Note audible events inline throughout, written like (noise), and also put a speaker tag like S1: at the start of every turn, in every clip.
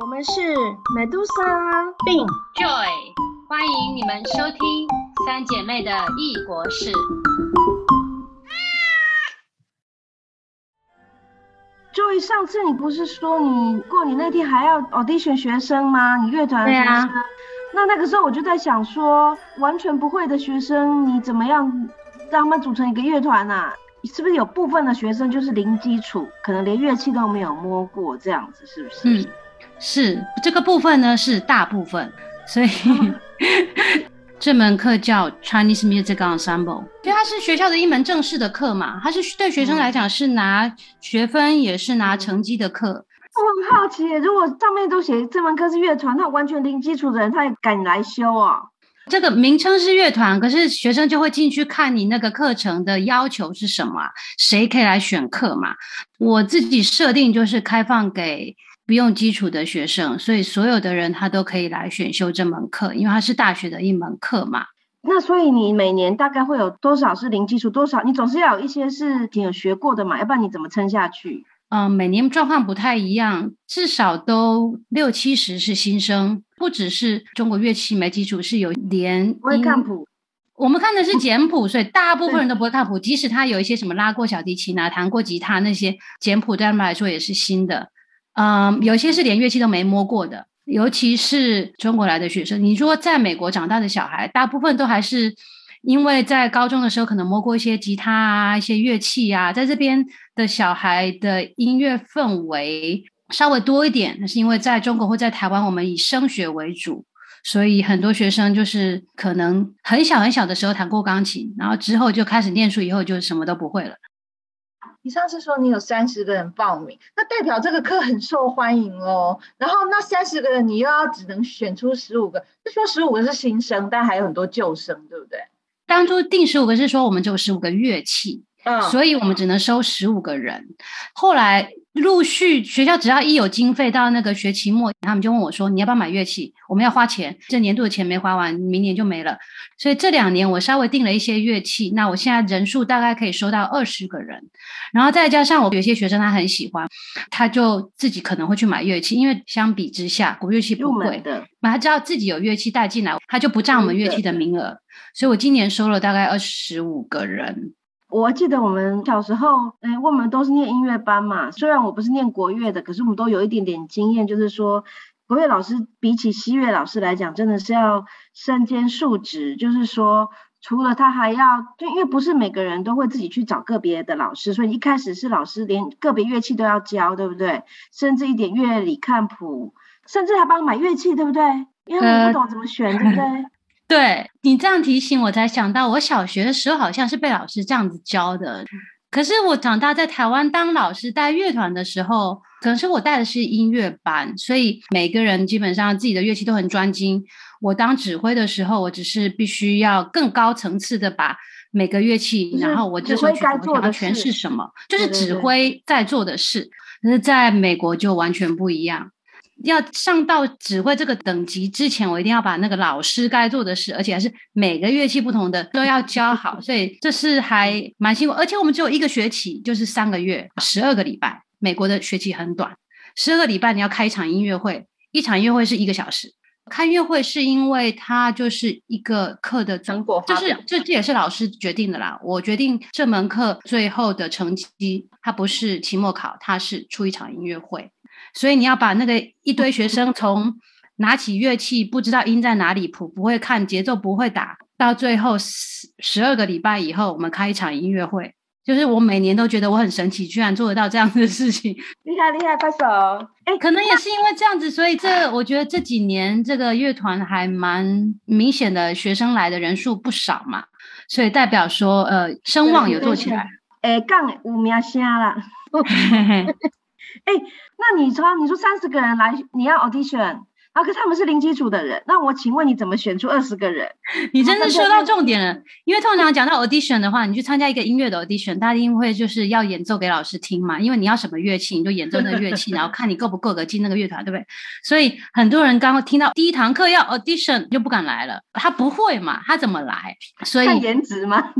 S1: 我们是 Medusa、
S2: 并
S3: Joy，欢迎你们收听三姐妹的异国事。
S1: Joy，上次你不是说你过年那天还要 audition 学生吗？你乐团的学生。那那个时候我就在想说，完全不会的学生，你怎么样让他们组成一个乐团啊？是不是有部分的学生就是零基础，可能连乐器都没有摸过，这样子是不是？
S2: 嗯，是这个部分呢是大部分，所以 (laughs) 这门课叫 Chinese Music Ensemble，因为它是学校的一门正式的课嘛，它是对学生来讲是拿学分也是拿成绩的课。
S1: 我很好奇，如果上面都写这门课是乐团，那完全零基础的人他也敢来修啊？
S2: 这个名称是乐团，可是学生就会进去看你那个课程的要求是什么啊，谁可以来选课嘛？我自己设定就是开放给不用基础的学生，所以所有的人他都可以来选修这门课，因为它是大学的一门课嘛。
S1: 那所以你每年大概会有多少是零基础，多少你总是要有一些是你有学过的嘛，要不然你怎么撑下去？
S2: 嗯，每年状况不太一样，至少都六七十是新生，不只是中国乐器没基础，是有连
S1: 不会看谱，
S2: 我们看的是 (laughs) 简谱，所以大部分人都不会看谱。即使他有一些什么拉过小提琴啊、弹过吉他那些简谱，对他们来说也是新的。嗯，有些是连乐器都没摸过的，尤其是中国来的学生。你说在美国长大的小孩，大部分都还是因为在高中的时候可能摸过一些吉他啊、一些乐器啊，在这边的小孩的音乐氛围稍微多一点，那是因为在中国或在台湾，我们以升学为主。所以很多学生就是可能很小很小的时候弹过钢琴，然后之后就开始念书，以后就什么都不会了。
S4: 上次说你有三十个人报名，那代表这个课很受欢迎哦。然后那三十个人，你又要只能选出十五个，就说十五个是新生，但还有很多旧生，对不对？
S2: 当初定十五个是说我们只有十五个乐器，
S4: 嗯
S2: 所以我们只能收十五个人。后来陆续学校只要一有经费，到那个学期末，他们就问我说：“你要不要买乐器？我们要花钱，这年度的钱没花完，明年就没了。”所以这两年我稍微订了一些乐器，那我现在人数大概可以收到二十个人，然后再加上我有些学生他很喜欢，他就自己可能会去买乐器，因为相比之下古乐器不贵，
S1: 的。
S2: 那他知道自己有乐器带进来，他就不占我们乐器的名额，所以我今年收了大概二十五个人。
S1: 我记得我们小时候，哎，我们都是念音乐班嘛。虽然我不是念国乐的，可是我们都有一点点经验，就是说，国乐老师比起西乐老师来讲，真的是要身兼数职。就是说，除了他还要，就因为不是每个人都会自己去找个别的老师，所以一开始是老师连个别乐器都要教，对不对？甚至一点乐理看谱，甚至还帮买乐器，对不对？因为他们
S2: 呃
S1: 不懂怎么选，对不对？
S2: 对你这样提醒，我才想到，我小学的时候好像是被老师这样子教的。可是我长大在台湾当老师带乐团的时候，可能是我带的是音乐班，所以每个人基本上自己的乐器都很专精。我当指挥的时候，我只是必须要更高层次的把每个乐器，然后我这
S1: 指挥
S2: 首曲我
S1: 该做的
S2: 想要诠释什么，就是指挥在做的事。可是在美国就完全不一样。要上到指挥这个等级之前，我一定要把那个老师该做的事，而且还是每个乐器不同的都要教好，所以这是还蛮辛苦。而且我们只有一个学期，就是三个月，十二个礼拜。美国的学期很短，十二个礼拜你要开一场音乐会，一场音乐会是一个小时。开音乐会是因为它就是一个课的
S4: 成果
S2: 就是这这也是老师决定的啦。我决定这门课最后的成绩，它不是期末考，它是出一场音乐会。所以你要把那个一堆学生从拿起乐器不知道音在哪里，谱不会看，节奏不会打，到最后十十二个礼拜以后，我们开一场音乐会。就是我每年都觉得我很神奇，居然做得到这样子的事情。
S1: 厉 (laughs) 害厉害，拍手！哎，
S2: 可能也是因为这样子，所以这我觉得这几年这个乐团还蛮明显的，学生来的人数不少嘛，所以代表说呃声望有做起来。
S1: 哎，杠有名声啦。(laughs) 哎，那你说你说三十个人来，你要 audition，然后可是他们是零基础的人，那我请问你怎么选出二十个人？
S2: 你真的说到重点了，因为通常讲到 audition 的话，你去参加一个音乐的 audition，大家一定会就是要演奏给老师听嘛，因为你要什么乐器，你就演奏那个乐器，(laughs) 然后看你够不够格进那个乐团，对不对？所以很多人刚刚听到第一堂课要 audition 就不敢来了，他不会嘛，他怎么来？所以
S1: 看颜值吗？(laughs)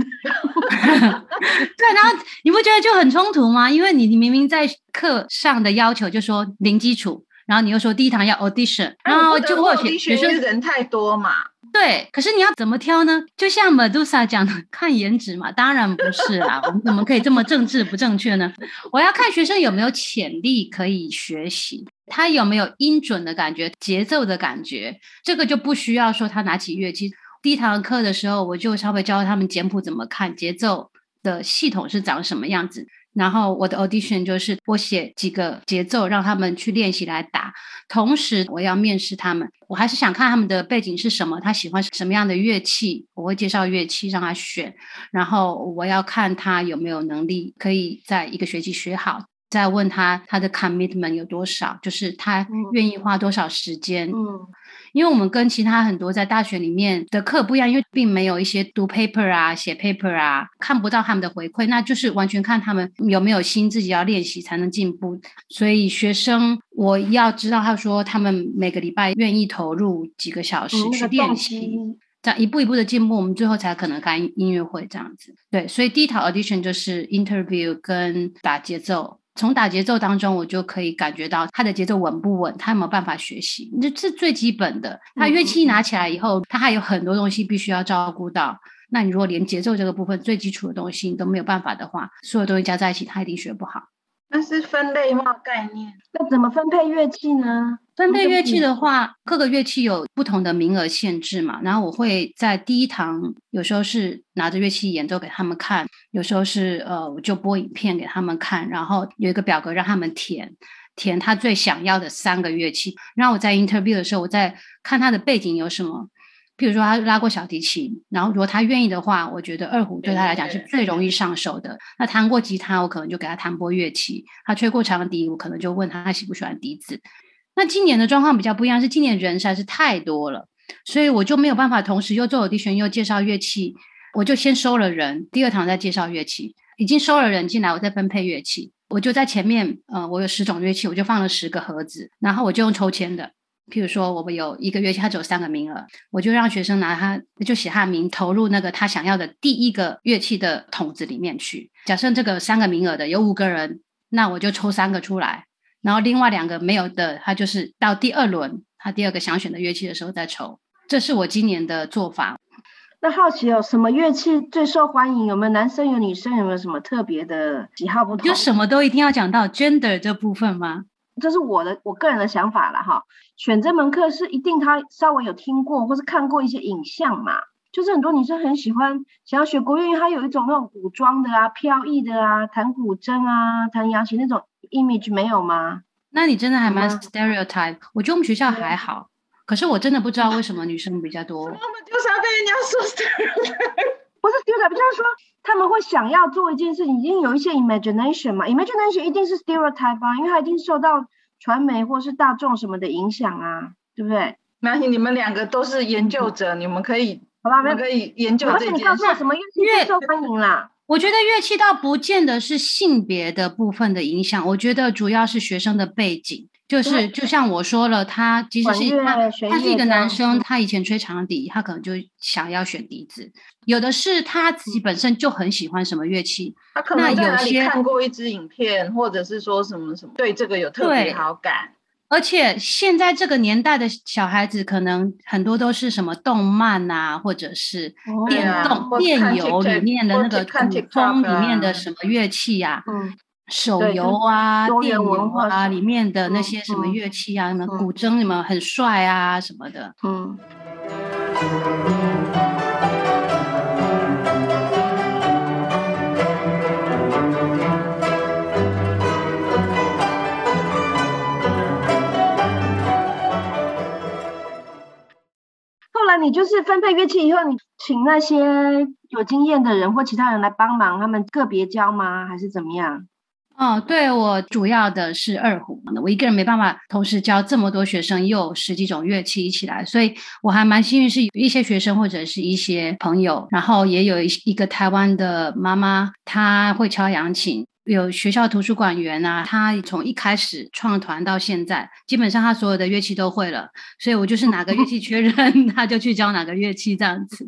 S2: 对，然后你不觉得就很冲突吗？因为你你明明在课上的要求就说零基础，然后你又说第一堂要 audition，然
S4: 哎
S2: 后就会有学学生
S4: 人太多嘛，
S2: 对，可是你要怎么挑呢？就像 Medusa 讲的，(laughs) 看颜值嘛，当然不是啊。(laughs) 我们怎么可以这么政治不正确呢？我要看学生有没有潜力可以学习，他有没有音准的感觉、节奏的感觉，这个就不需要说他拿起乐器。第一堂课的时候，我就稍微教他们简谱怎么看，节奏的系统是长什么样子。然后我的 audition 就是我写几个节奏让他们去练习来打，同时我要面试他们，我还是想看他们的背景是什么，他喜欢什么样的乐器，我会介绍乐器让他选，然后我要看他有没有能力可以在一个学期学好，再问他他的 commitment 有多少，就是他愿意花多少时间。
S1: 嗯，
S2: 因为我们跟其他很多在大学里面的课不一样，因为并没有一些读 paper 啊、写 paper 啊，看不到他们的回馈，那就是完全看他们有没有心，自己要练习才能进步。所以学生我要知道，他说他们每个礼拜愿意投入几个小时去练习。
S1: 机，
S2: 这样一步一步的进步，我们最后才可能开音乐会这样子。对，所以第一套 audition 就是 interview 跟打节奏。从打节奏当中，我就可以感觉到他的节奏稳不稳，他有没有办法学习，这是最基本的。他乐器拿起来以后，他还有很多东西必须要照顾到。那你如果连节奏这个部分最基础的东西你都没有办法的话，所有东西加在一起，他一定学不好。
S4: 那是分类吗？概念？
S1: 那怎么分配乐器呢？
S2: 分配乐器
S1: 的
S2: 的话，各个乐器有不同的名额限制嘛。然后我会在第一堂，有时候是拿着乐器演奏给他们看，有时候是呃，我就播影片给他们看，然后有一个表格让他们填，填他最想要的三个乐器。然后我在 interview 的时候，我在看他的背景有什么。譬如说他拉过小提琴，然后如果他愿意的话，我觉得二胡对他来讲是最容易上手的。那弹过吉他，我可能就给他弹拨乐器；他吹过长笛，我可能就问他他喜不喜欢笛子。那今年的状况比较不一样，是今年人实在是太多了，所以我就没有办法同时又做有地旋又介绍乐器，我就先收了人，第二堂再介绍乐器，已经收了人进来，我再分配乐器，我就在前面，呃，我有十种乐器，我就放了十个盒子，然后我就用抽签的。譬如说，我们有一个乐器，它只有三个名额，我就让学生拿他就写他的名，投入那个他想要的第一个乐器的桶子里面去。假设这个三个名额的有五个人，那我就抽三个出来，然后另外两个没有的，他就是到第二轮他第二个想选的乐器的时候再抽。这是我今年的做法。
S1: 那好奇哦，什么乐器最受欢迎？有没有男生有女生？有没有什么特别的喜好不同？
S2: 就什么都一定要讲到 gender 这部分吗？
S1: 这是我的我个人的想法了哈。选这门课是一定他稍微有听过或是看过一些影像嘛，就是很多女生很喜欢想要学国乐，因为它有一种那种古装的啊、飘逸的啊、弹古筝啊、弹扬琴那种 image 没有吗？
S2: 那你真的还蛮 stereotype。我觉得我们学校还好，可是我真的不知道为什么女生比较多。(laughs)
S4: 我们就是要被人家说 stereotype。
S1: 不是 stereotype，就是说他们会想要做一件事情，已经有一些 imagination 嘛，imagination 一定是 stereotype 啊，因为它一定受到传媒或是大众什么的影响啊，对不对？
S4: 没关系，你们两个都是研究者，你们可以，
S1: 好吧，没
S4: 你们可以研究
S1: 而
S4: 这件事
S1: 且你告诉。我什么乐器最受欢迎啦？
S2: 我觉得乐器倒不见得是性别的部分的影响，我觉得主要是学生的背景。就是就像我说了，他即使
S1: 管乐
S2: 是他他是一个男生，
S1: 嗯
S2: 他以前吹长笛，他可能就想要选笛子。有的是他自己本身就很喜欢什么乐器，那有些
S4: 看过一支影片，或者是说什么什么，对这个有特别好感。
S2: 而且现在这个年代的小孩子，可能很多都是什么动漫啊，或者是
S1: 哦
S2: 电动、电游里面的那个古风里面
S4: 啊
S2: 的什么乐器呀、
S1: 嗯，
S2: 手游啊、电影啊，里面的那
S1: 嗯
S2: 些什么
S1: 嗯
S2: 乐器啊，什么
S1: 嗯
S2: 古筝什么很帅啊什么的。
S1: 嗯，后来你就是分配乐器以后，你请那些有经验的人或其他人来帮忙，他们个别教吗？还是怎么样？
S2: 哦，对我主要的是二胡，我一个人没办法同时教这么多学生，又有十几种乐器一起来，所以我还蛮幸运，是有一些学生或者是一些朋友，然后也有一一个台湾的妈妈，她会敲扬琴。有学校图书馆员啊，她从一开始创团到现在，基本上她所有的乐器都会了，所以我就是哪个乐器缺人，(laughs) 她就去教哪个乐器这样子。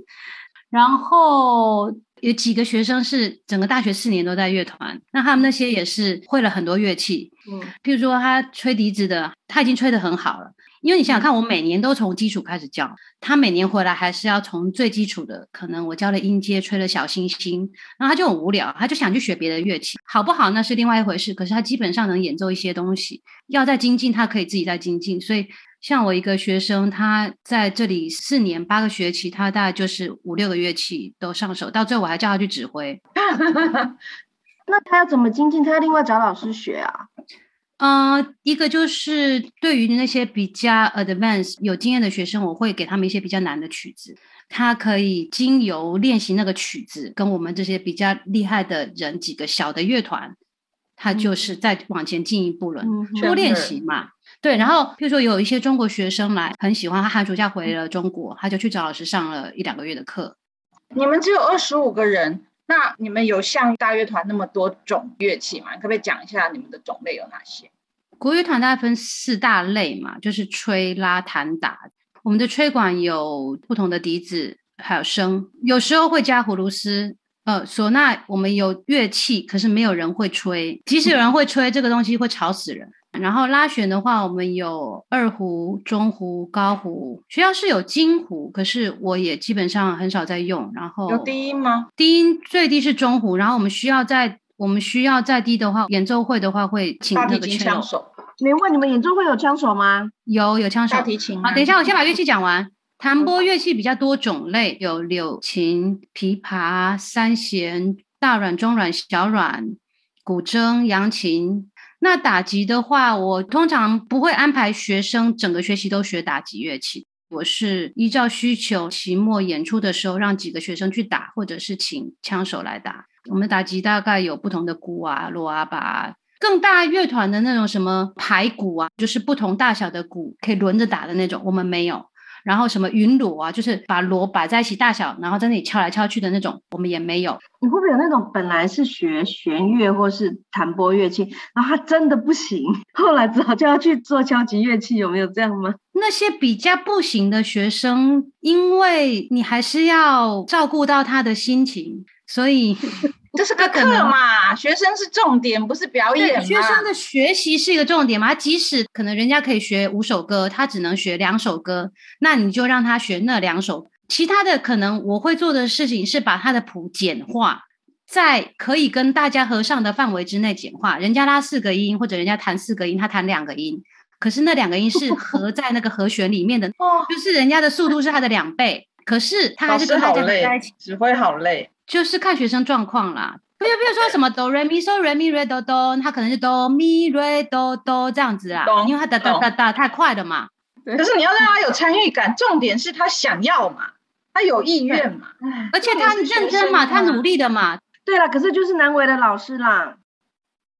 S2: 然后有几个学生是整个大学四年都在乐团，那他们那些也是会了很多乐器，
S1: 嗯，
S2: 譬如说他吹笛子的，他已经吹得很好了。因为你想想看，我每年都从基础开始教他，每年回来还是要从最基础的，可能我教了音阶，吹了小星星，然后他就很无聊，他就想去学别的乐器，好不好那是另外一回事。可是他基本上能演奏一些东西，要在精进，他可以自己在精进。所以像我一个学生，他在这里四年八个学期，他大概就是五六个乐器都上手，到最后我还叫他去指挥。(laughs)
S1: 那他要怎么精进？他要另外找老师学啊？
S2: 嗯，一个就是对于那些比较 advanced 有经验的学生，我会给他们一些比较难的曲子，他可以经由练习那个曲子，跟我们这些比较厉害的人几个小的乐团，他就是再往前进一步了，多练习嘛。对，然后譬如说有一些中国学生来，很喜欢，他寒暑假回了中国，他就去找老师上了一两个月的课。
S4: 你们只有二十五个人。那你们有像大乐团那么多种乐器吗？可不可以讲一下你们的种类有哪些？
S2: 国乐团大概分四大类嘛，就是吹、拉、弹、打。我们的吹管有不同的笛子，还有笙，有时候会加葫芦丝。呃，唢呐我们有乐器，可是没有人会吹。即使有人会吹，这个东西会吵死人。然后拉弦的话，我们有二胡、中胡、高胡。学校是有金胡，可是我也基本上很少在用。然后
S4: 有低音吗？
S2: 低音最低是中胡。然后我们需要在我们需要再低的话，演奏会的话会请那个
S4: 枪手。
S1: 你问你们演奏会有枪手吗？
S2: 有有枪手。
S4: 大提琴。
S2: 好，等一下，我先把乐器讲完。弹拨乐器比较多种类，有柳琴、琵琶、三弦、大阮、中阮、小阮、古筝、扬琴。那打击的话，我通常不会安排学生整个学期都学打击乐器。我是依照需求，期末演出的时候让几个学生去打，或者是请枪手来打。我们打击大概有不同的鼓啊、锣啊、把更大乐团的那种什么排鼓啊，就是不同大小的鼓可以轮着打的那种，我们没有。然后什么云锣啊，就是把锣摆在一起大小，然后在那里敲来敲去的那种，我们也没有。
S1: 你会不会有那种本来是学弦乐或是弹拨乐器，然后他真的不行，后来只好就要去做敲击乐器，有没有这样吗？
S2: 那些比较不行的学生，因为你还是要照顾到他的心情，所以。
S4: 这是个课嘛，学生是重点，不是表演
S2: 学生的学习是一个重点嘛？即使可能人家可以学五首歌，他只能学两首歌，那你就让他学那两首。其他的可能我会做的事情是把他的谱简化，在可以跟大家合唱的范围之内简化。人家拉四个音，或者人家弹四个音，他弹两个音，可是那两个音是合 (laughs) 在那个和弦里面的，就是人家的速度是他的两倍，可是他还是跟大家在一起。
S4: 指挥好累。
S2: 就是看学生状况啦，比如比如说什么哆瑞咪嗦瑞咪瑞哆哆，他可能是哆咪瑞哆哆这样子啊，因为他哒哒哒哒太快了嘛。
S4: 可是你要让他有参与感，重点是他想要嘛，他有意愿嘛，
S2: 而且他认真嘛，他努力的嘛。
S1: 对了，可是就是难为的老师啦。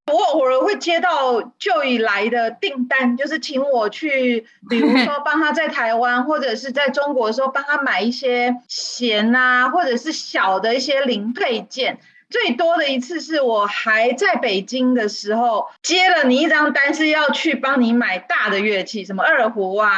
S4: 我偶尔会接到就以来的订单，就是请我去，比如说帮他在台湾或者是在中国的时候帮他买一些弦啊，或者是小的一些零配件。最多的一次是我还在北京的时候接了你一张单，是要去帮你买大的乐器，什么二胡啊、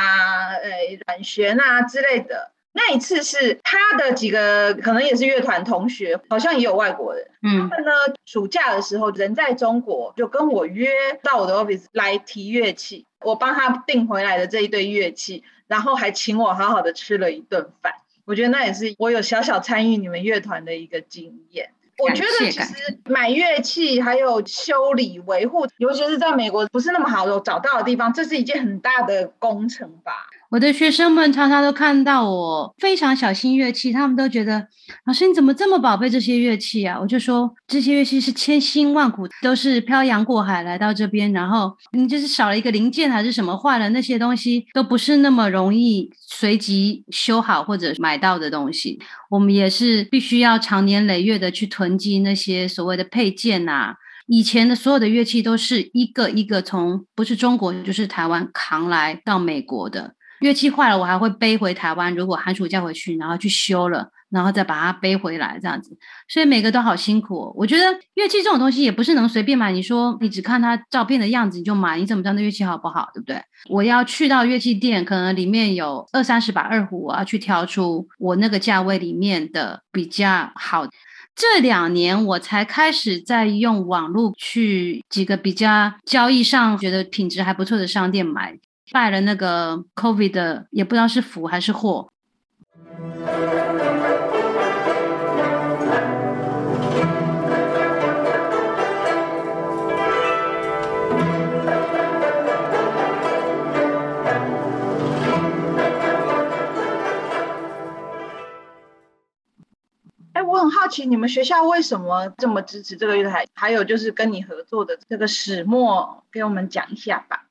S4: 呃软弦啊之类的。那一次是他的几个可能也是乐团同学，好像也有外国人。嗯，他们呢暑假的时候人在中国，就跟我约到我的 office 来提乐器，我帮他订回来的这一对乐器，然后还请我好好的吃了一顿饭。我觉得那也是我有小小参与你们乐团的一个经验。我觉得其实买乐器还有修理维护，尤其是在美国不是那么好有找到的地方，这是一件很大的工程吧。
S2: 我的学生们常常都看到我非常小心乐器，他们都觉得老师你怎么这么宝贝这些乐器啊？我就说这些乐器是千辛万苦，都是漂洋过海来到这边，然后你就是少了一个零件还是什么坏了，那些东西都不是那么容易随即修好或者买到的东西。我们也是必须要长年累月的去囤积那些所谓的配件呐。以前的所有的乐器都是一个一个从不是中国就是台湾扛来到美国的。乐器坏了，我还会背回台湾。如果寒暑假回去，然后去修了，然后再把它背回来，这样子。所以每个都好辛苦。我觉得乐器这种东西也不是能随便买。你说你只看它照片的样子你就买，你怎么知道那乐器好不好？对不对？我要去到乐器店，可能里面有二三十把二胡，我要去挑出我那个价位里面的比较好。这两年我才开始在用网络去几个比较交易上觉得品质还不错的商店买，拜了那个 COVID 的，也不知道是福还是祸。
S4: 哎，我很好奇，你们学校为什么这么支持这个乐团？还有就是跟你合作的这个始末，给我们讲一下吧。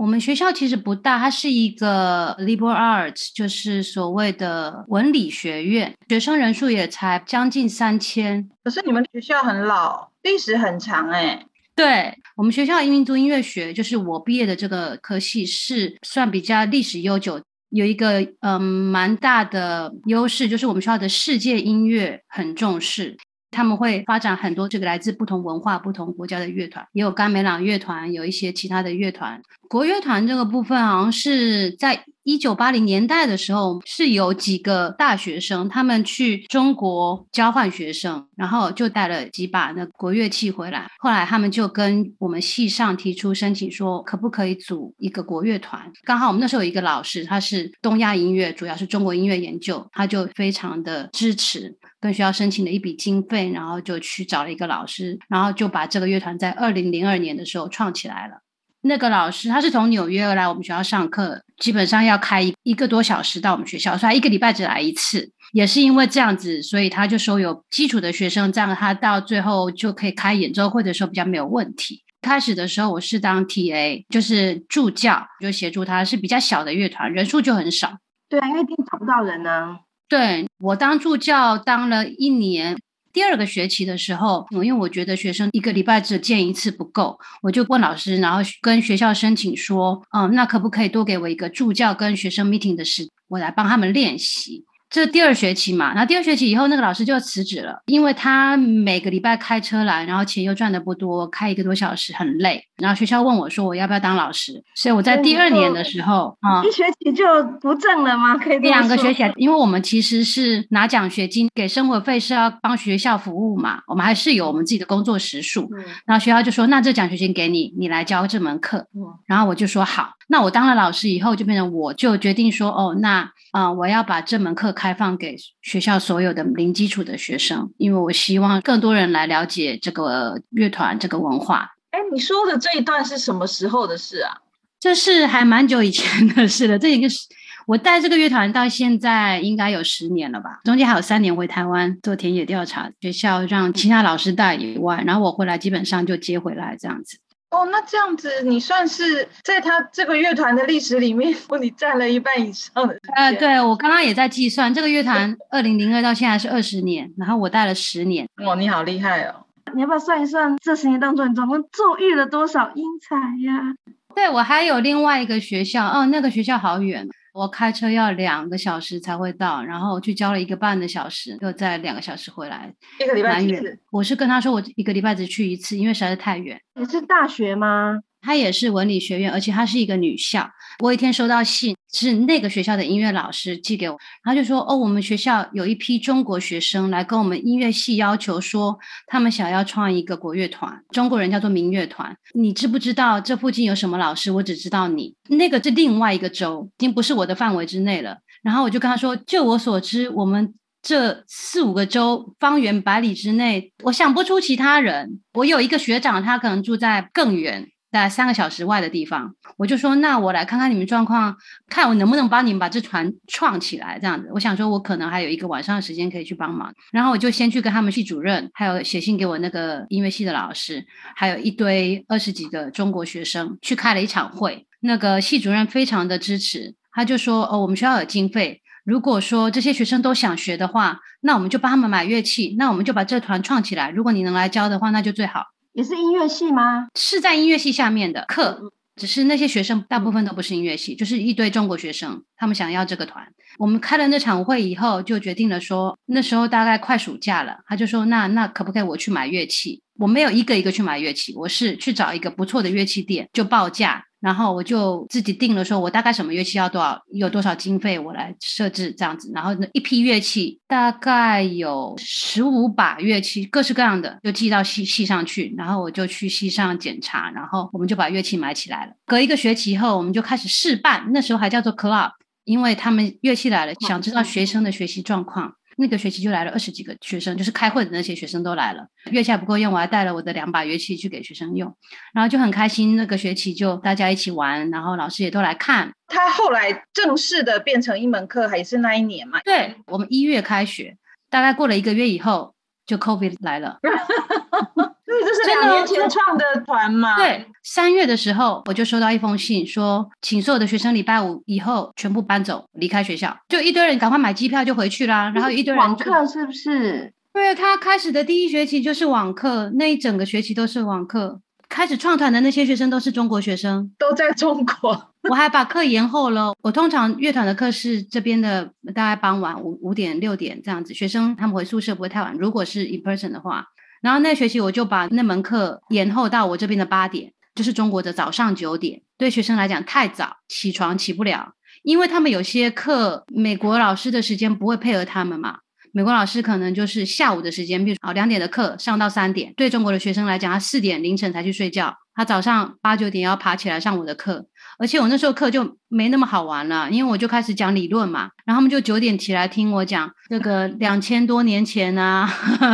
S2: 我们学校其实不大，它是一个 liberal arts，就是所谓的文理学院，学生人数也才将近三千。
S4: 可是你们学校很老，历史很长哎。
S2: 对我们学校民族音乐学，就是我毕业的这个科系，是算比较历史悠久。有一个嗯蛮大的优势，就是我们学校的世界音乐很重视，他们会发展很多这个来自不同文化、不同国家的乐团，也有甘美朗乐团，有一些其他的乐团。国乐团这个部分，好像是在一九八零年代的时候，是有几个大学生他们去中国交换学生，然后就带了几把那国乐器回来。后来他们就跟我们系上提出申请，说可不可以组一个国乐团？刚好我们那时候有一个老师，他是东亚音乐，主要是中国音乐研究，他就非常的支持，跟学校申请了一笔经费，然后就去找了一个老师，然后就把这个乐团在二零零二年的时候创起来了。那个老师他是从纽约来我们学校上课，基本上要开一一个多小时到我们学校，所以他一个礼拜只来一次。也是因为这样子，所以他就说有基础的学生，这样他到最后就可以开演奏会的时候比较没有问题。开始的时候我是当 TA，就是助教，就协助他，是比较小的乐团，人数就很少。
S1: 对啊，因为店找不到人呢。
S2: 对我当助教当了一年。第二个学期的时候，因为我觉得学生一个礼拜只见一次不够，我就问老师，然后跟学校申请说，嗯，那可不可以多给我一个助教跟学生 meeting 的时，我来帮他们练习。这第二学期嘛，然后第二学期以后，那个老师就辞职了，因为他每个礼拜开车来，然后钱又赚的不多，开一个多小时很累。然后学校问我说，我要不要当老师？所以我在第二年的时候
S1: 啊，一学期就不挣了吗？可以
S2: 两个学期，因为我们其实是拿奖学金给生活费，是要帮学校服务嘛，我们还是有我们自己的工作时数。然后学校就说，那这奖学金给你，你来教这门课。然后我就说好。那我当了老师以后，就变成我就决定说，哦，那啊，我要把这门课开放给学校所有的零基础的学生，因为我希望更多人来了解这个乐团这个文化。
S4: 哎，你说的这一段是什么时候的事啊？
S2: 这是还蛮久以前的事了。这一个是我带这个乐团到现在应该有十年了吧？中间还有三年回台湾做田野调查，学校让其他老师带以外，然后我回来基本上就接回来这样子。
S4: 哦，那这样子你算是在他这个乐团的历史里面，(laughs) 你占了一半以上的。
S2: 呃，对我刚刚也在计算，这个乐团二零零二到现在是二十年，然后我带了十年。
S4: 哇，你好厉害哦！
S1: 你要不要算一算这十年当中你总共奏育了多少英才呀？
S2: 对我还有另外一个学校，哦，那个学校好远。我开车要两个小时才会到，然后去教了一个半的小时，又再两个小时回来，
S4: 一个礼拜一次。
S2: 我是跟他说，我一个礼拜只去一次，因为实在是太远。
S1: 你是大学吗？
S2: 她也是文理学院，而且她是一个女校。我一天收到信，是那个学校的音乐老师寄给我，他就说：“哦，我们学校有一批中国学生来跟我们音乐系要求说，他们想要创一个国乐团，中国人叫做民乐团。你知不知道这附近有什么老师？我只知道你那个是另外一个州，已经不是我的范围之内了。然后我就跟他说：，就我所知，我们这四五个州方圆百里之内，我想不出其他人。我有一个学长，他可能住在更远。”在三个小时外的地方，我就说，那我来看看你们状况，看我能不能帮你们把这团创起来。这样子，我想说，我可能还有一个晚上的时间可以去帮忙。然后我就先去跟他们系主任，还有写信给我那个音乐系的老师，还有一堆二十几个中国学生去开了一场会。那个系主任非常的支持，他就说，哦，我们学校有经费，如果说这些学生都想学的话，那我们就帮他们买乐器，那我们就把这团创起来。如果你能来教的话，那就最好。
S1: 也是音乐系吗？
S2: 是在音乐系下面的课，只是那些学生大部分都不是音乐系，就是一堆中国学生，他们想要这个团。我们开了那场会以后，就决定了说，那时候大概快暑假了，他就说，那那可不可以我去买乐器？我没有一个一个去买乐器，我是去找一个不错的乐器店，就报价然后我就自己定了，说我大概什么乐器要多少，有多少经费我来设置这样子。然后那一批乐器大概有十五把乐器，各式各样的，就寄到系系上去。然后我就去系上检查，然后我们就把乐器买起来了。隔一个学期后，我们就开始试办，那时候还叫做 club，因为他们乐器来了，想知道学生的学习状况。那个学期就来了二十几个学生，就是开会的那些学生都来了。乐器还不够用，我还带了我的两把乐器去给学生用，然后就很开心。那个学期就大家一起玩，然后老师也都来看。
S4: 他后来正式的变成一门课，还是那一年嘛？
S2: 对，我们一月开学，大概过了一个月以后，就 COVID 来了。(laughs)
S4: 对，这是两年前创的团嘛。
S2: 对，三月的时候我就收到一封信，说请所有的学生礼拜五以后全部搬走，离开学校。就一堆人赶快买机票就回去啦。然后一堆人
S1: 网课是不是？
S2: 对，他开始的第一学期就是网课，那一整个学期都是网课。开始创团的那些学生都是中国学生，
S4: 都在中国。(laughs)
S2: 我还把课延后了。我通常乐团的课是这边的大概傍晚五五点六点这样子，学生他们回宿舍不会太晚。如果是 in person 的话。然后那学期我就把那门课延后到我这边的八点，就是中国的早上九点。对学生来讲太早，起床起不了，因为他们有些课美国老师的时间不会配合他们嘛。美国老师可能就是下午的时间，比如啊两点的课上到三点。对中国的学生来讲，他四点凌晨才去睡觉，他早上八九点要爬起来上我的课。而且我那时候课就没那么好玩了，因为我就开始讲理论嘛，然后他们就九点起来听我讲这个 (laughs) 两千多年前啊，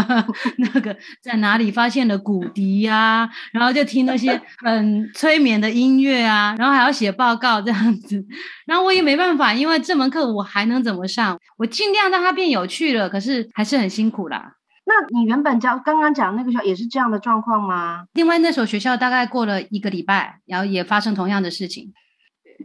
S2: (laughs) 那个在哪里发现了骨笛呀，然后就听那些 (laughs) 很催眠的音乐啊，然后还要写报告这样子，然后我也没办法，因为这门课我还能怎么上？我尽量让它变有趣了，可是还是很辛苦啦。
S1: 那你原本教刚刚讲那个学校也是这样的状况吗？
S2: 另外那所学校大概过了一个礼拜，然后也发生同样的事情。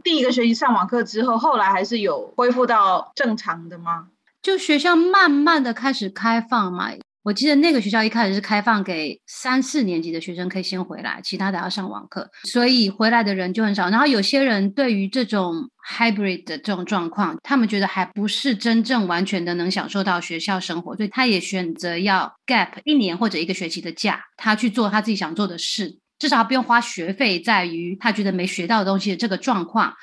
S4: 第一个学期上网课之后，后来还是有恢复到正常的吗？
S2: 就学校慢慢的开始开放嘛。我记得那个学校一开始是开放给三四年级的学生可以先回来，其他的要上网课，所以回来的人就很少。然后有些人对于这种 hybrid 的这种状况，他们觉得还不是真正完全的能享受到学校生活，所以他也选择要 gap 一年或者一个学期的假，他去做他自己想做的事，至少不用花学费，在于他觉得没学到的东西的这个状况。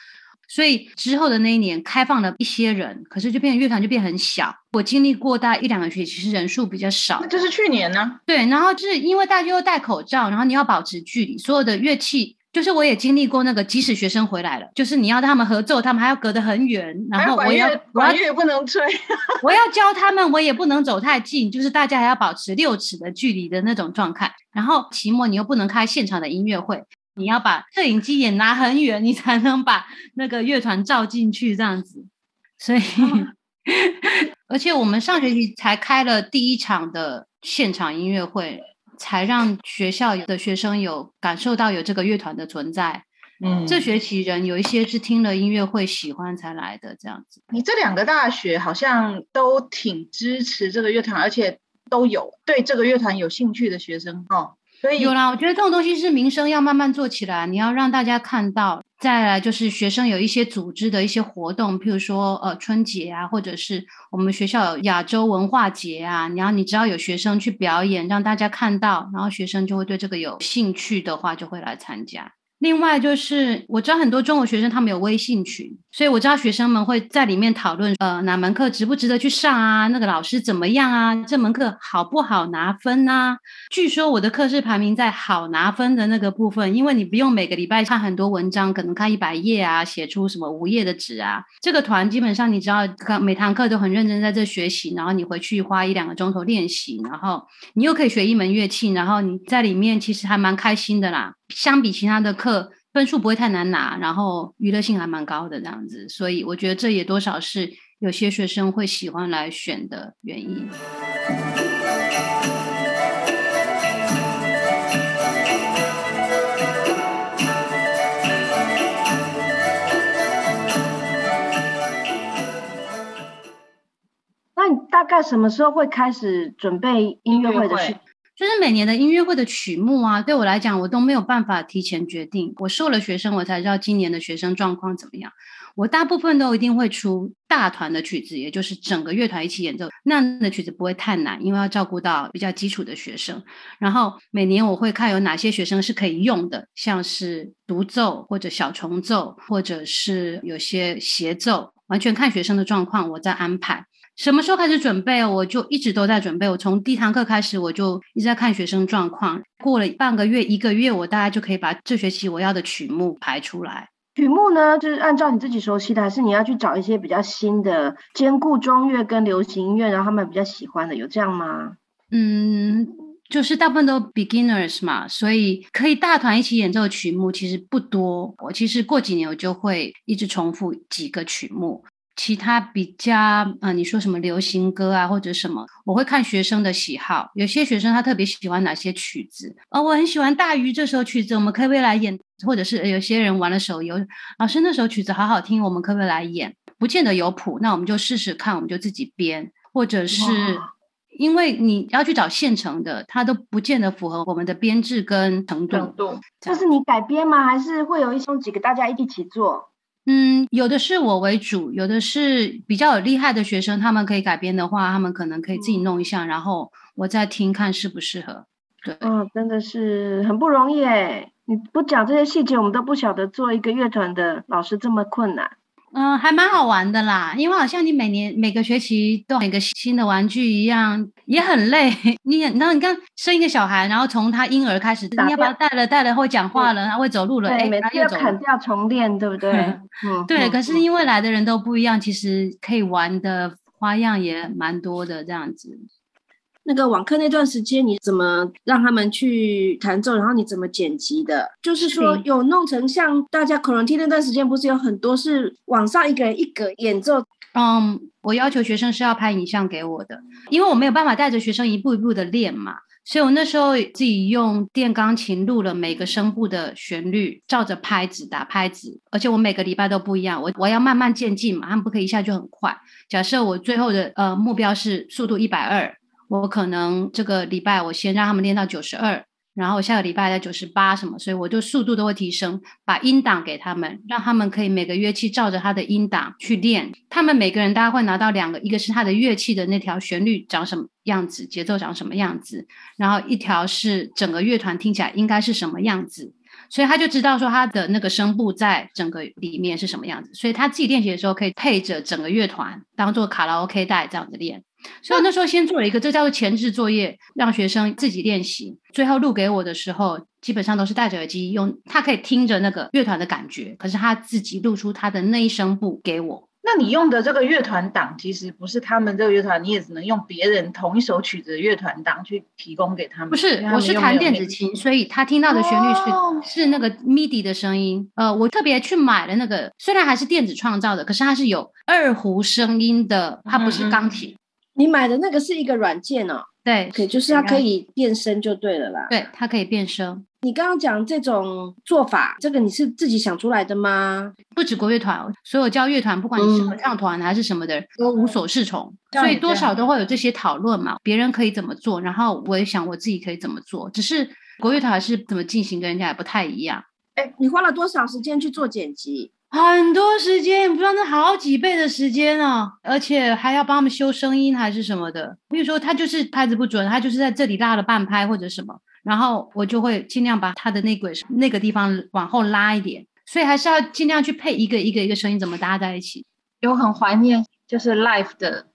S2: 所以之后的那一年开放了一些人，可是就变乐团就变很小。我经历过大概一两个学期，其实人数比较少。
S4: 那就是去年呢？
S2: 对，然后就是因为大家又戴口罩，然后你要保持距离，所有的乐器就是我也经历过那个，即使学生回来了，就是你要他们合奏，他们还要隔得很远，然后我要
S4: 管乐不能吹，(laughs)
S2: 我要教他们，我也不能走太近，就是大家还要保持六尺的距离的那种状态。然后期末你又不能开现场的音乐会。你要把摄影机也拿很远，你才能把那个乐团照进去，这样子。所以，(laughs) 而且我们上学期才开了第一场的现场音乐会，才让学校的学生有感受到有这个乐团的存在。嗯，这学期人有一些是听了音乐会喜欢才来的，这样子。
S4: 你这两个大学好像都挺支持这个乐团，而且都有对这个乐团有兴趣的学生哦。所以
S2: 有啦，我觉得这种东西是民生要慢慢做起来，你要让大家看到。再来就是学生有一些组织的一些活动，譬如说呃春节啊，或者是我们学校有亚洲文化节啊，然后你只要有学生去表演，让大家看到，然后学生就会对这个有兴趣的话，就会来参加。另外就是，我知道很多中国学生他们有微信群，所以我知道学生们会在里面讨论，呃，哪门课值不值得去上啊？那个老师怎么样啊？这门课好不好拿分啊？据说我的课是排名在好拿分的那个部分，因为你不用每个礼拜看很多文章，可能看一百页啊，写出什么五页的纸啊。这个团基本上你只要每堂课都很认真在这学习，然后你回去花一两个钟头练习，然后你又可以学一门乐器，然后你在里面其实还蛮开心的啦。相比其他的课，分数不会太难拿，然后娱乐性还蛮高的这样子，所以我觉得这也多少是有些学生会喜欢来选的原因。
S1: 那你大概什么时候会开始准备音乐会的事？
S2: 就是每年的音乐会的曲目啊，对我来讲，我都没有办法提前决定。我收了学生，我才知道今年的学生状况怎么样。我大部分都一定会出大团的曲子，也就是整个乐团一起演奏，那样的曲子不会太难，因为要照顾到比较基础的学生。然后每年我会看有哪些学生是可以用的，像是独奏或者小重奏，或者是有些协奏，完全看学生的状况，我再安排。什么时候开始准备？我就一直都在准备。我从第一堂课开始，我就一直在看学生状况。过了半个月、一个月，我大概就可以把这学期我要的曲目排出来。
S1: 曲目呢，就是按照你自己熟悉的，还是你要去找一些比较新的，兼顾中乐跟流行音乐，然后他们比较喜欢的，有这样吗？
S2: 嗯，就是大部分都 beginners 嘛，所以可以大团一起演奏的曲目其实不多。我其实过几年我就会一直重复几个曲目。其他比较，呃，你说什么流行歌啊，或者什么，我会看学生的喜好。有些学生他特别喜欢哪些曲子，哦，我很喜欢大鱼这首曲子，我们可不可以来演？或者是有些人玩了手游，老师那首曲子好好听，我们可不可以来演？不见得有谱，那我们就试试看，我们就自己编。或者是因为你要去找现成的，它都不见得符合我们的编制跟程度。
S1: 就是你改编吗？还是会有一种几个大家一起做？
S2: 嗯，有的是我为主，有的是比较有厉害的学生，他们可以改编的话，他们可能可以自己弄一下，然后我再听看适不适合。对，
S1: 嗯，真的是很不容易哎，你不讲这些细节，我们都不晓得做一个乐团的老师这么困难。
S2: 嗯，还蛮好玩的啦，因为好像你每年每个学期都一个新的玩具一样，也很累。(laughs) 你然后你看生一个小孩，然后从他婴儿开始，你要把他带了带了会讲话了，他会走路了，哎，
S1: 每次要砍掉重练，对不对？
S2: 嗯，对。可是因为来的人都不一样，其实可以玩的花样也蛮多的，这样子。
S1: 那个网课那段时间，你怎么让他们去弹奏？然后你怎么剪辑的？就是说有弄成像大家可能听那段时间，不是有很多是网上一个人一个演奏？
S2: 嗯，我要求学生是要拍影像给我的，因为我没有办法带着学生一步一步的练嘛，所以我那时候自己用电钢琴录了每个声部的旋律，照着拍子打拍子，而且我每个礼拜都不一样，我我要慢慢渐进嘛，他们不可以一下就很快。假设我最后的呃目标是速度一百二。我可能这个礼拜我先让他们练到九十二，然后下个礼拜在九十八什么，所以我就速度都会提升，把音档给他们，让他们可以每个乐器照着他的音档去练。他们每个人大家会拿到两个，一个是他的乐器的那条旋律长什么样子，节奏长什么样子，然后一条是整个乐团听起来应该是什么样子，所以他就知道说他的那个声部在整个里面是什么样子，所以他自己练习的时候可以配着整个乐团当做卡拉 OK 带这样子练。所以那时候先做了一个，这叫做前置作业，让学生自己练习。最后录给我的时候，基本上都是戴着耳机，用他可以听着那个乐团的感觉，可是他自己录出他的那一声部给我。
S4: 那你用的这个乐团档，其实不是他们这个乐团，你也只能用别人同一首曲子的乐团档去提供给他们。
S2: 不是，我是弹电子琴，所以他听到的旋律是是那个 MIDI 的声音。呃，我特别去买了那个，虽然还是电子创造的，可是它是有二胡声音的，它不是钢琴。
S1: 你买的那个是一个软件哦，
S2: 对，
S1: 可就是它可以变声就对了啦。
S2: 对，它可以变声。
S1: 你刚刚讲这种做法，这个你是自己想出来的吗？
S2: 不止国乐团，所有教乐团，不管你是合唱团还是什么的，都无所适从，所以多少都会有这些讨论嘛。别人可以怎么做，然后我也想我自己可以怎么做，只是国乐团是怎么进行，跟人家也不太一样。
S1: 哎，你花了多少时间去做剪辑？
S2: 很多时间，不知道那好几倍的时间哦，而且还要帮他们修声音还是什么的。比如说他就是拍子不准，他就是在这里拉了半拍或者什么，然后我就会尽量把他的内轨那个地方往后拉一点。所以还是要尽量去配一个一个一个声音怎么搭在一起。
S4: 有很怀念就是 live 的，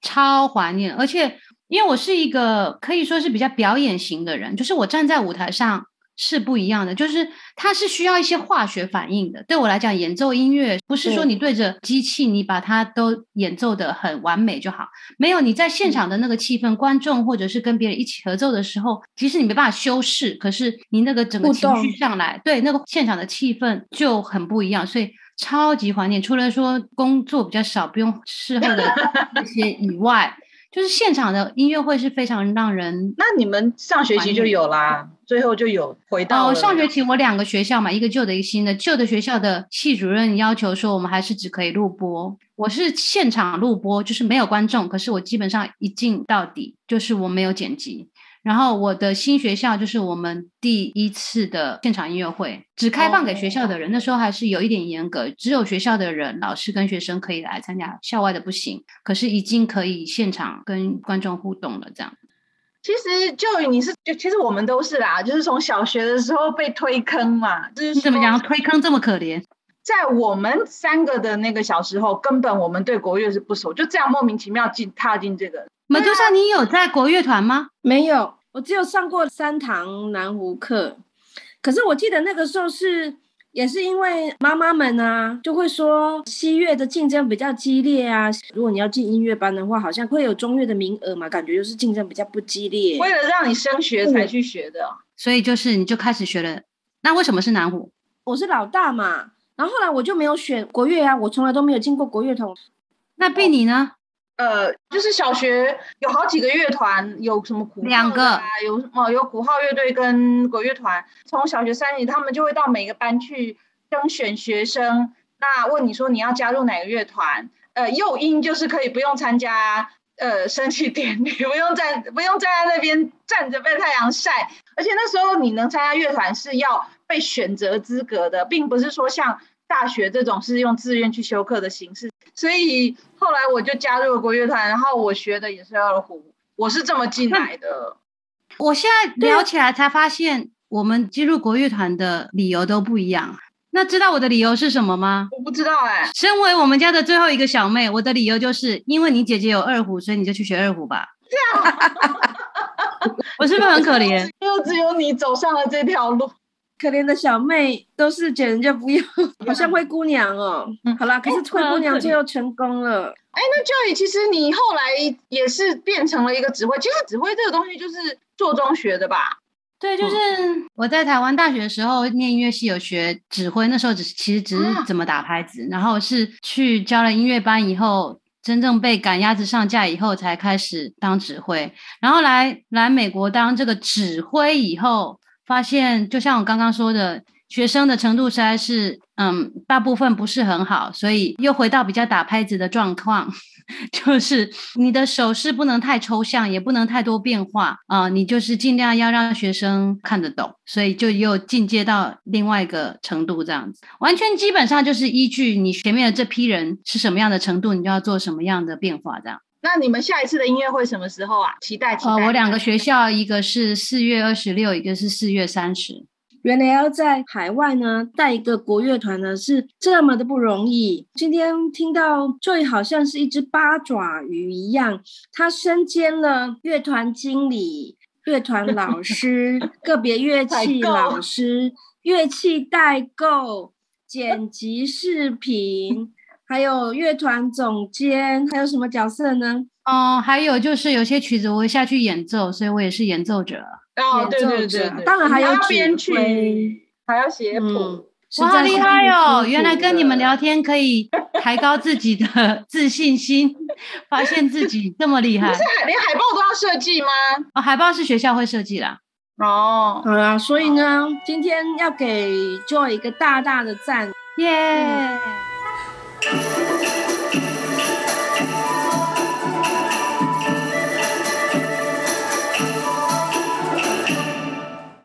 S2: 超怀念。而且因为我是一个可以说是比较表演型的人，就是我站在舞台上。是不一样的，就是它是需要一些化学反应的。对我来讲，演奏音乐不是说你对着机器，你把它都演奏的很完美就好。没有你在现场的那个气氛，观众或者是跟别人一起合奏的时候，其实你没办法修饰，可是你那个整个情绪上来，对那个现场的气氛就很不一样。所以超级怀念，除了说工作比较少，不用事后的那些以外。就是现场的音乐会是非常让人。
S4: 那你们上学期就有啦，最后就有回到。
S2: 哦，上学期我两个学校嘛，一个旧的，一个新的。旧的学校的系主任要求说，我们还是只可以录播。我是现场录播，就是没有观众，可是我基本上一进到底，就是我没有剪辑。然后我的新学校就是我们第一次的现场音乐会，只开放给学校的人。那时候还是有一点严格，只有学校的人、老师跟学生可以来参加，校外的不行。可是已经可以现场跟观众互动了，这样。
S4: 其实就你是就其实我们都是啦，就是从小学的时候被推坑嘛。就是
S2: 你怎么讲推坑这么可怜？
S4: 在我们三个的那个小时候，根本我们对国乐是不熟，就这样莫名其妙进踏进这个。
S2: 马杜莎，你有在国乐团吗？
S1: 没有，我只有上过三堂南湖课。可是我记得那个时候是。也是因为妈妈们啊，就会说西乐的竞争比较激烈啊。如果你要进音乐班的话，好像会有中乐的名额嘛，感觉就是竞争比较不激烈。
S4: 为了让你升学才去学的，
S2: 所以就是你就开始学了。那为什么是南湖？
S1: 我是老大嘛，然后后来我就没有选国乐啊，我从来都没有进过国乐团。
S2: 那贝你呢？
S4: 呃，就是小学有好几个乐团，有什么鼓
S2: 两个，
S4: 有什么有鼓号乐队跟国乐团。从小学三年级，他们就会到每个班去征选学生，那问你说你要加入哪个乐团？呃，诱因就是可以不用参加呃升旗典礼，(laughs) 不用站不用站在那边站着被太阳晒，而且那时候你能参加乐团是要被选择资格的，并不是说像。大学这种是用自愿去修课的形式，所以后来我就加入了国乐团，然后我学的也是二胡，我是这么进来的。
S2: 我现在聊起来才发现，我们进入国乐团的理由都不一样。那知道我的理由是什么吗？
S4: 我不知道哎。
S2: 身为我们家的最后一个小妹，我的理由就是因为你姐姐有二胡，所以你就去学二胡吧。
S4: 这样，
S2: 我是不是很可怜？(laughs)
S4: 就只有你走上了这条路。
S1: 可怜的小妹都是捡人家不要，(laughs) 好像灰姑娘哦。好啦，可是灰姑娘最后成功了。
S4: 哎，那 Joy，其实你后来也是变成了一个指挥。其实指挥这个东西就是做中学的吧？
S2: 对，就是我在台湾大学的时候念音乐系有学指挥，那时候只是其实只是怎么打拍子，然后是去教了音乐班以后，真正被赶鸭子上架以后才开始当指挥，然后来来美国当这个指挥以后。发现，就像我刚刚说的，学生的程度实在是，嗯，大部分不是很好，所以又回到比较打拍子的状况，(laughs) 就是你的手势不能太抽象，也不能太多变化啊，你就是尽量要让学生看得懂，所以就又进阶到另外一个程度，这样子，完全基本上就是依据你前面的这批人是什么样的程度，你就要做什么样的变化，这样。
S4: 那你们下一次的音乐会什么时候啊？期待期待。
S2: 我两个学校，一个是四月二十六，一个是四月三十。
S1: 原来要在海外呢带一个国乐团呢是这么的不容易。今天听到 Joy 好像是一只八爪鱼一样，他身兼了乐团经理、乐团老师、(laughs) 个别乐器老师、乐器代购、剪辑视频。还有乐团总监，还有什么角色呢？
S2: 哦，还有就是有些曲子我会下去演奏，所以我也是演奏者。
S4: 哦，对对对，
S1: 当然还要
S4: 编曲，还要写谱，
S2: 哇，好厉害哦！原来跟你们聊天可以抬高自己的自信心，(laughs) 发现自己这么厉害。不
S4: 是连海报都要设计吗？
S2: 哦，海报是学校会设计啦。
S4: 哦，
S1: 好啦，所以呢，今天要给 Joy 一个大大的赞，
S2: 耶
S5: Thank you.